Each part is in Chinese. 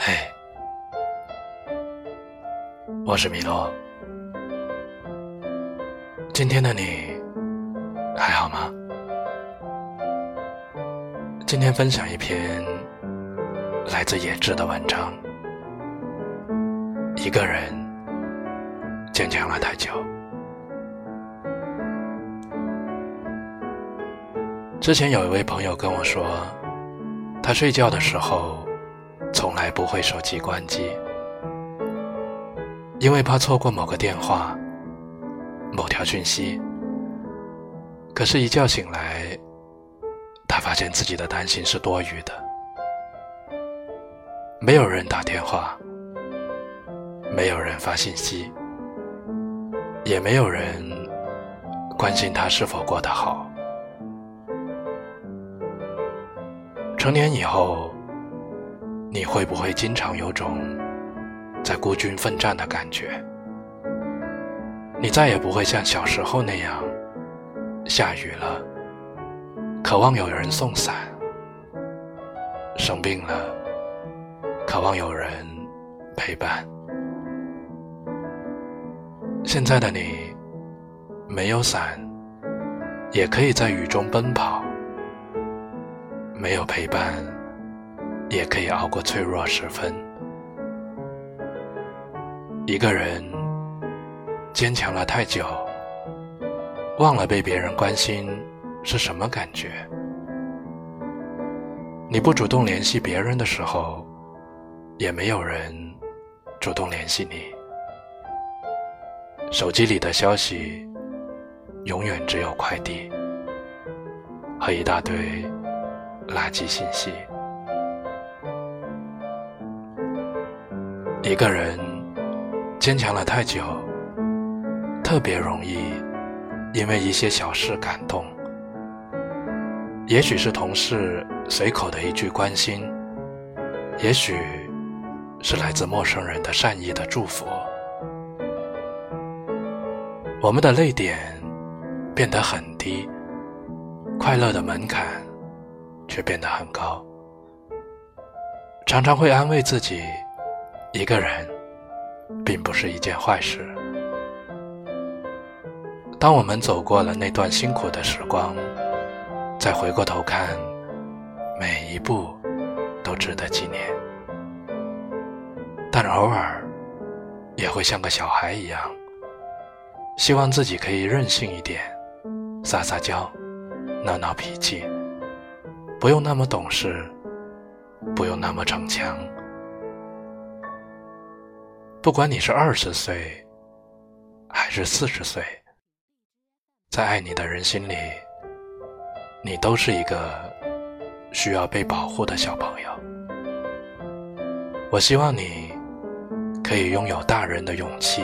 嘿，我是米洛。今天的你还好吗？今天分享一篇来自野志的文章。一个人坚强了太久。之前有一位朋友跟我说，他睡觉的时候从来不会手机关机，因为怕错过某个电话、某条讯息。可是，一觉醒来，他发现自己的担心是多余的，没有人打电话。没有人发信息，也没有人关心他是否过得好。成年以后，你会不会经常有种在孤军奋战的感觉？你再也不会像小时候那样，下雨了，渴望有人送伞；生病了，渴望有人陪伴。现在的你，没有伞，也可以在雨中奔跑；没有陪伴，也可以熬过脆弱时分。一个人坚强了太久，忘了被别人关心是什么感觉。你不主动联系别人的时候，也没有人主动联系你。手机里的消息，永远只有快递和一大堆垃圾信息。一个人坚强了太久，特别容易因为一些小事感动。也许是同事随口的一句关心，也许是来自陌生人的善意的祝福。我们的泪点变得很低，快乐的门槛却变得很高。常常会安慰自己，一个人并不是一件坏事。当我们走过了那段辛苦的时光，再回过头看，每一步都值得纪念。但偶尔也会像个小孩一样。希望自己可以任性一点，撒撒娇，闹闹脾气，不用那么懂事，不用那么逞强。不管你是二十岁，还是四十岁，在爱你的人心里，你都是一个需要被保护的小朋友。我希望你可以拥有大人的勇气。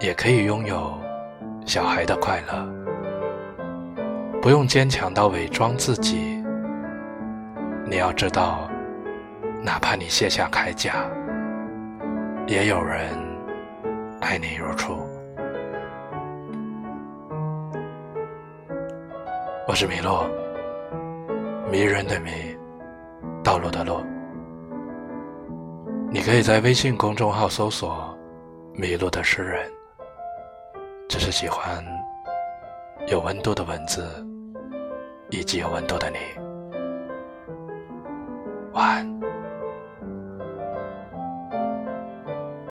也可以拥有小孩的快乐，不用坚强到伪装自己。你要知道，哪怕你卸下铠甲，也有人爱你如初。我是米洛，迷人的迷，道路的路。你可以在微信公众号搜索“迷路的诗人”。只是喜欢有温度的文字，以及有温度的你。晚安。